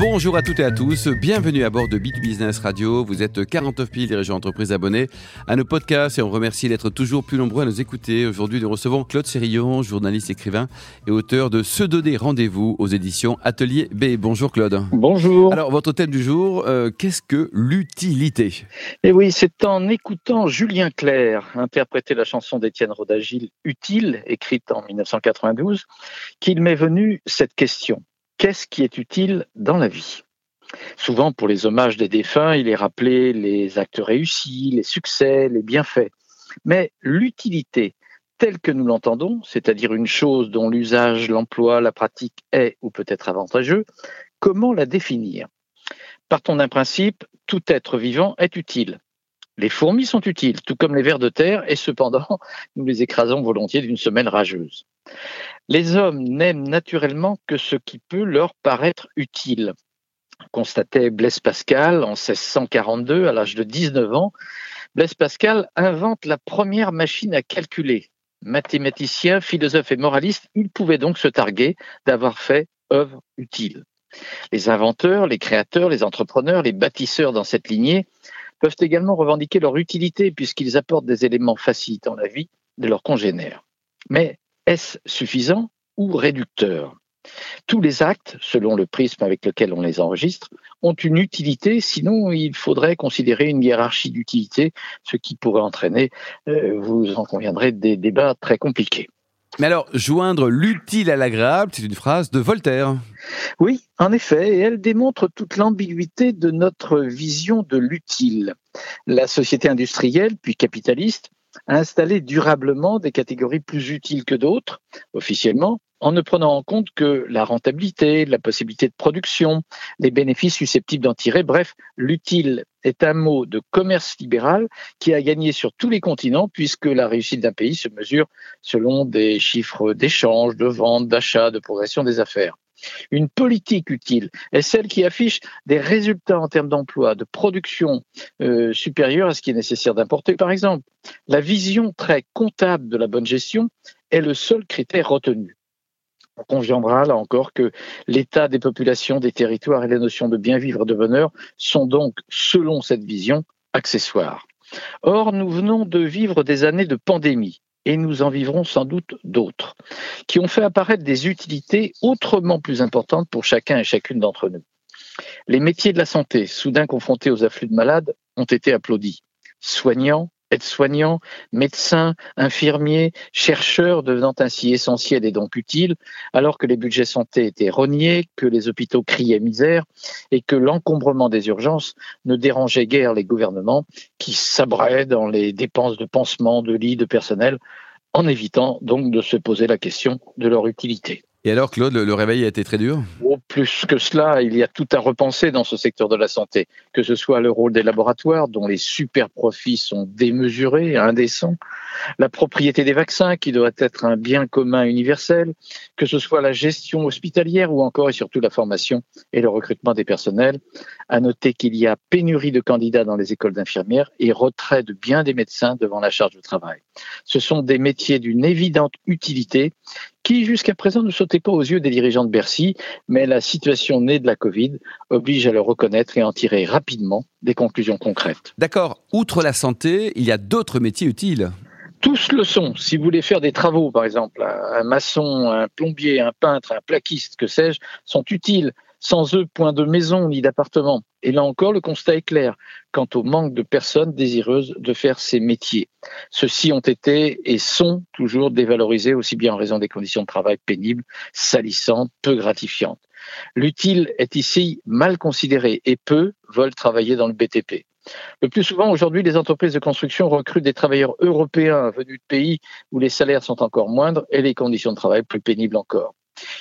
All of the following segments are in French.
Bonjour à toutes et à tous, bienvenue à bord de Bit Business Radio. Vous êtes 49 000 dirigeants d'entreprise abonnés à nos podcasts et on remercie d'être toujours plus nombreux à nous écouter. Aujourd'hui, nous recevons Claude Sérillon, journaliste, écrivain et auteur de Se donner rendez-vous aux éditions Atelier B. Bonjour Claude. Bonjour. Alors, votre thème du jour, euh, qu'est-ce que l'utilité? Eh oui, c'est en écoutant Julien Clerc interpréter la chanson d'Étienne Rodagil, Utile, écrite en 1992, qu'il m'est venu cette question qu'est-ce qui est utile dans la vie? Souvent, pour les hommages des défunts, il est rappelé les actes réussis, les succès, les bienfaits. Mais l'utilité, telle que nous l'entendons, c'est-à-dire une chose dont l'usage, l'emploi, la pratique est ou peut être avantageux, comment la définir? Partons d'un principe, tout être vivant est utile. Les fourmis sont utiles, tout comme les vers de terre, et cependant, nous les écrasons volontiers d'une semelle rageuse. Les hommes n'aiment naturellement que ce qui peut leur paraître utile. Constatait Blaise Pascal en 1642, à l'âge de 19 ans. Blaise Pascal invente la première machine à calculer. Mathématicien, philosophe et moraliste, il pouvait donc se targuer d'avoir fait œuvre utile. Les inventeurs, les créateurs, les entrepreneurs, les bâtisseurs dans cette lignée peuvent également revendiquer leur utilité puisqu'ils apportent des éléments facilitant la vie de leurs congénères. Mais est-ce suffisant ou réducteur? Tous les actes, selon le prisme avec lequel on les enregistre, ont une utilité, sinon il faudrait considérer une hiérarchie d'utilité, ce qui pourrait entraîner, euh, vous en conviendrez, des débats très compliqués. Mais alors, joindre l'utile à l'agréable, c'est une phrase de Voltaire. Oui, en effet, et elle démontre toute l'ambiguïté de notre vision de l'utile. La société industrielle, puis capitaliste, a installé durablement des catégories plus utiles que d'autres, officiellement, en ne prenant en compte que la rentabilité, la possibilité de production, les bénéfices susceptibles d'en tirer. Bref, l'utile est un mot de commerce libéral qui a gagné sur tous les continents puisque la réussite d'un pays se mesure selon des chiffres d'échange, de vente, d'achat, de progression des affaires. Une politique utile est celle qui affiche des résultats en termes d'emploi, de production euh, supérieurs à ce qui est nécessaire d'importer. Par exemple, la vision très comptable de la bonne gestion est le seul critère retenu. On conviendra là encore que l'état des populations, des territoires et les notions de bien vivre et de bonheur sont donc, selon cette vision, accessoires. Or, nous venons de vivre des années de pandémie et nous en vivrons sans doute d'autres, qui ont fait apparaître des utilités autrement plus importantes pour chacun et chacune d'entre nous. Les métiers de la santé, soudain confrontés aux afflux de malades, ont été applaudis. Soignants, aides-soignants, médecins, infirmiers, chercheurs devenant ainsi essentiels et donc utiles, alors que les budgets santé étaient rognés, que les hôpitaux criaient misère et que l'encombrement des urgences ne dérangeait guère les gouvernements qui sabraient dans les dépenses de pansement, de lits, de personnel, en évitant donc de se poser la question de leur utilité. Et alors, Claude, le, réveil a été très dur? Oh, Plus que cela, il y a tout à repenser dans ce secteur de la santé, que ce soit le rôle des laboratoires, dont les super profits sont démesurés, indécents, la propriété des vaccins, qui devrait être un bien commun universel, que ce soit la gestion hospitalière ou encore et surtout la formation et le recrutement des personnels. À noter qu'il y a pénurie de candidats dans les écoles d'infirmières et retrait de bien des médecins devant la charge de travail. Ce sont des métiers d'une évidente utilité qui jusqu'à présent ne sautait pas aux yeux des dirigeants de Bercy, mais la situation née de la Covid oblige à le reconnaître et en tirer rapidement des conclusions concrètes. D'accord. Outre la santé, il y a d'autres métiers utiles. Tous le sont. Si vous voulez faire des travaux, par exemple, un maçon, un plombier, un peintre, un plaquiste, que sais-je, sont utiles. Sans eux, point de maison ni d'appartement. Et là encore, le constat est clair quant au manque de personnes désireuses de faire ces métiers. Ceux-ci ont été et sont toujours dévalorisés aussi bien en raison des conditions de travail pénibles, salissantes, peu gratifiantes. L'utile est ici mal considéré et peu veulent travailler dans le BTP. Le plus souvent, aujourd'hui, les entreprises de construction recrutent des travailleurs européens venus de pays où les salaires sont encore moindres et les conditions de travail plus pénibles encore.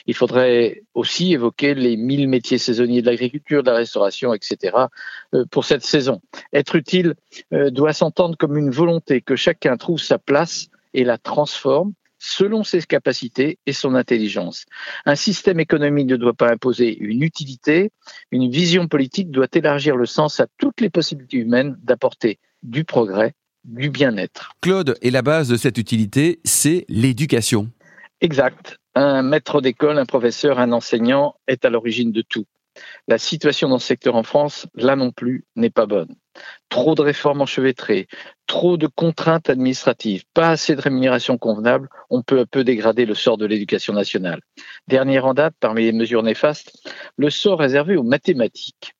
Il faudrait aussi évoquer les mille métiers saisonniers de l'agriculture, de la restauration, etc. Euh, pour cette saison. Être utile euh, doit s'entendre comme une volonté que chacun trouve sa place et la transforme selon ses capacités et son intelligence. Un système économique ne doit pas imposer une utilité, une vision politique doit élargir le sens à toutes les possibilités humaines d'apporter du progrès du bien-être. Claude, et la base de cette utilité, c'est l'éducation. Exact. Un maître d'école, un professeur, un enseignant est à l'origine de tout. La situation dans ce secteur en France, là non plus, n'est pas bonne. Trop de réformes enchevêtrées, trop de contraintes administratives, pas assez de rémunération convenable, on peut un peu dégrader le sort de l'éducation nationale. Dernière en date, parmi les mesures néfastes, le sort réservé aux mathématiques.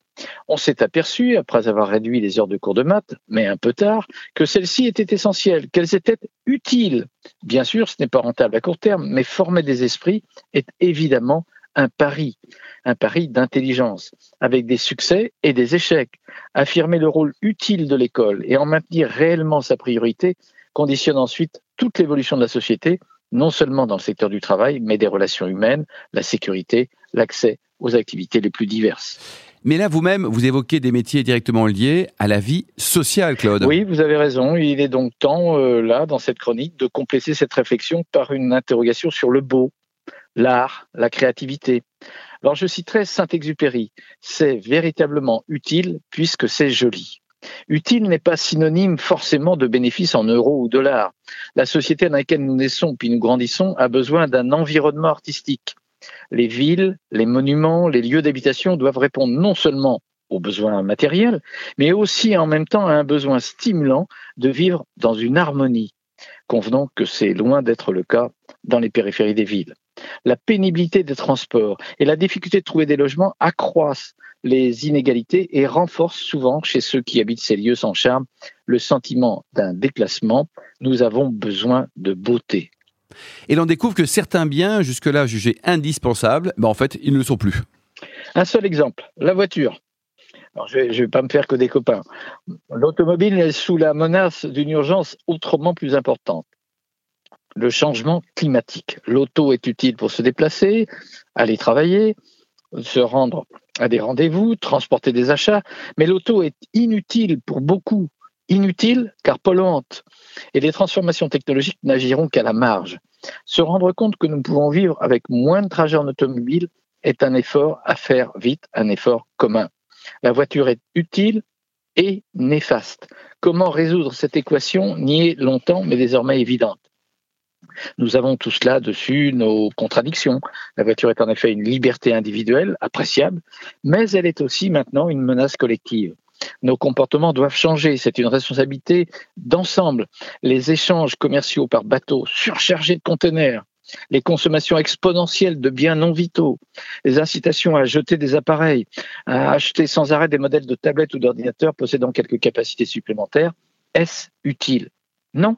On s'est aperçu, après avoir réduit les heures de cours de maths, mais un peu tard, que celles-ci étaient essentielles, qu'elles étaient utiles. Bien sûr, ce n'est pas rentable à court terme, mais former des esprits est évidemment un pari, un pari d'intelligence, avec des succès et des échecs. Affirmer le rôle utile de l'école et en maintenir réellement sa priorité conditionne ensuite toute l'évolution de la société, non seulement dans le secteur du travail, mais des relations humaines, la sécurité, l'accès aux activités les plus diverses. Mais là, vous-même, vous évoquez des métiers directement liés à la vie sociale, Claude. Oui, vous avez raison. Il est donc temps, euh, là, dans cette chronique, de compléter cette réflexion par une interrogation sur le beau, l'art, la créativité. Alors, je citerai Saint-Exupéry. C'est véritablement utile puisque c'est joli. Utile n'est pas synonyme forcément de bénéfice en euros ou dollars. La société dans laquelle nous naissons puis nous grandissons a besoin d'un environnement artistique les villes, les monuments, les lieux d'habitation doivent répondre non seulement aux besoins matériels, mais aussi en même temps à un besoin stimulant de vivre dans une harmonie. Convenons que c'est loin d'être le cas dans les périphéries des villes. La pénibilité des transports et la difficulté de trouver des logements accroissent les inégalités et renforcent souvent chez ceux qui habitent ces lieux sans charme le sentiment d'un déclassement. Nous avons besoin de beauté. Et l'on découvre que certains biens, jusque-là jugés indispensables, ben en fait, ils ne le sont plus. Un seul exemple, la voiture. je ne vais, pas me faire que des copains. L'automobile est sous la menace d'une urgence autrement plus importante. Le changement climatique. L'auto est utile pour se déplacer, aller travailler, se rendre à des rendez-vous, transporter des achats, mais l'auto est inutile pour beaucoup inutile car polluante. Et les transformations technologiques n'agiront qu'à la marge. Se rendre compte que nous pouvons vivre avec moins de trajets en automobile est un effort à faire vite, un effort commun. La voiture est utile et néfaste. Comment résoudre cette équation? Niée longtemps mais désormais évidente nous avons tout cela dessus nos contradictions. La voiture est en effet une liberté individuelle appréciable, mais elle est aussi maintenant une menace collective. Nos comportements doivent changer. C'est une responsabilité d'ensemble. Les échanges commerciaux par bateau surchargés de conteneurs, les consommations exponentielles de biens non vitaux, les incitations à jeter des appareils, à acheter sans arrêt des modèles de tablettes ou d'ordinateurs possédant quelques capacités supplémentaires, est-ce utile? Non.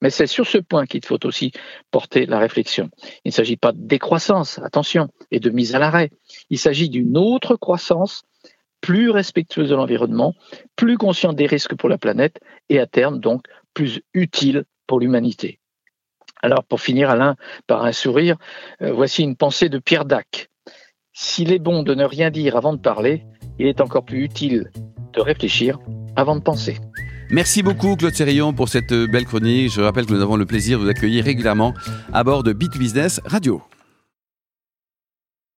Mais c'est sur ce point qu'il faut aussi porter la réflexion. Il ne s'agit pas de décroissance, attention, et de mise à l'arrêt. Il s'agit d'une autre croissance plus respectueuse de l'environnement, plus consciente des risques pour la planète et à terme donc plus utile pour l'humanité. Alors pour finir Alain par un sourire, euh, voici une pensée de Pierre Dac. S'il est bon de ne rien dire avant de parler, il est encore plus utile de réfléchir avant de penser. Merci beaucoup Claude Sérillon pour cette belle chronique. Je rappelle que nous avons le plaisir de vous accueillir régulièrement à bord de Bit Business Radio.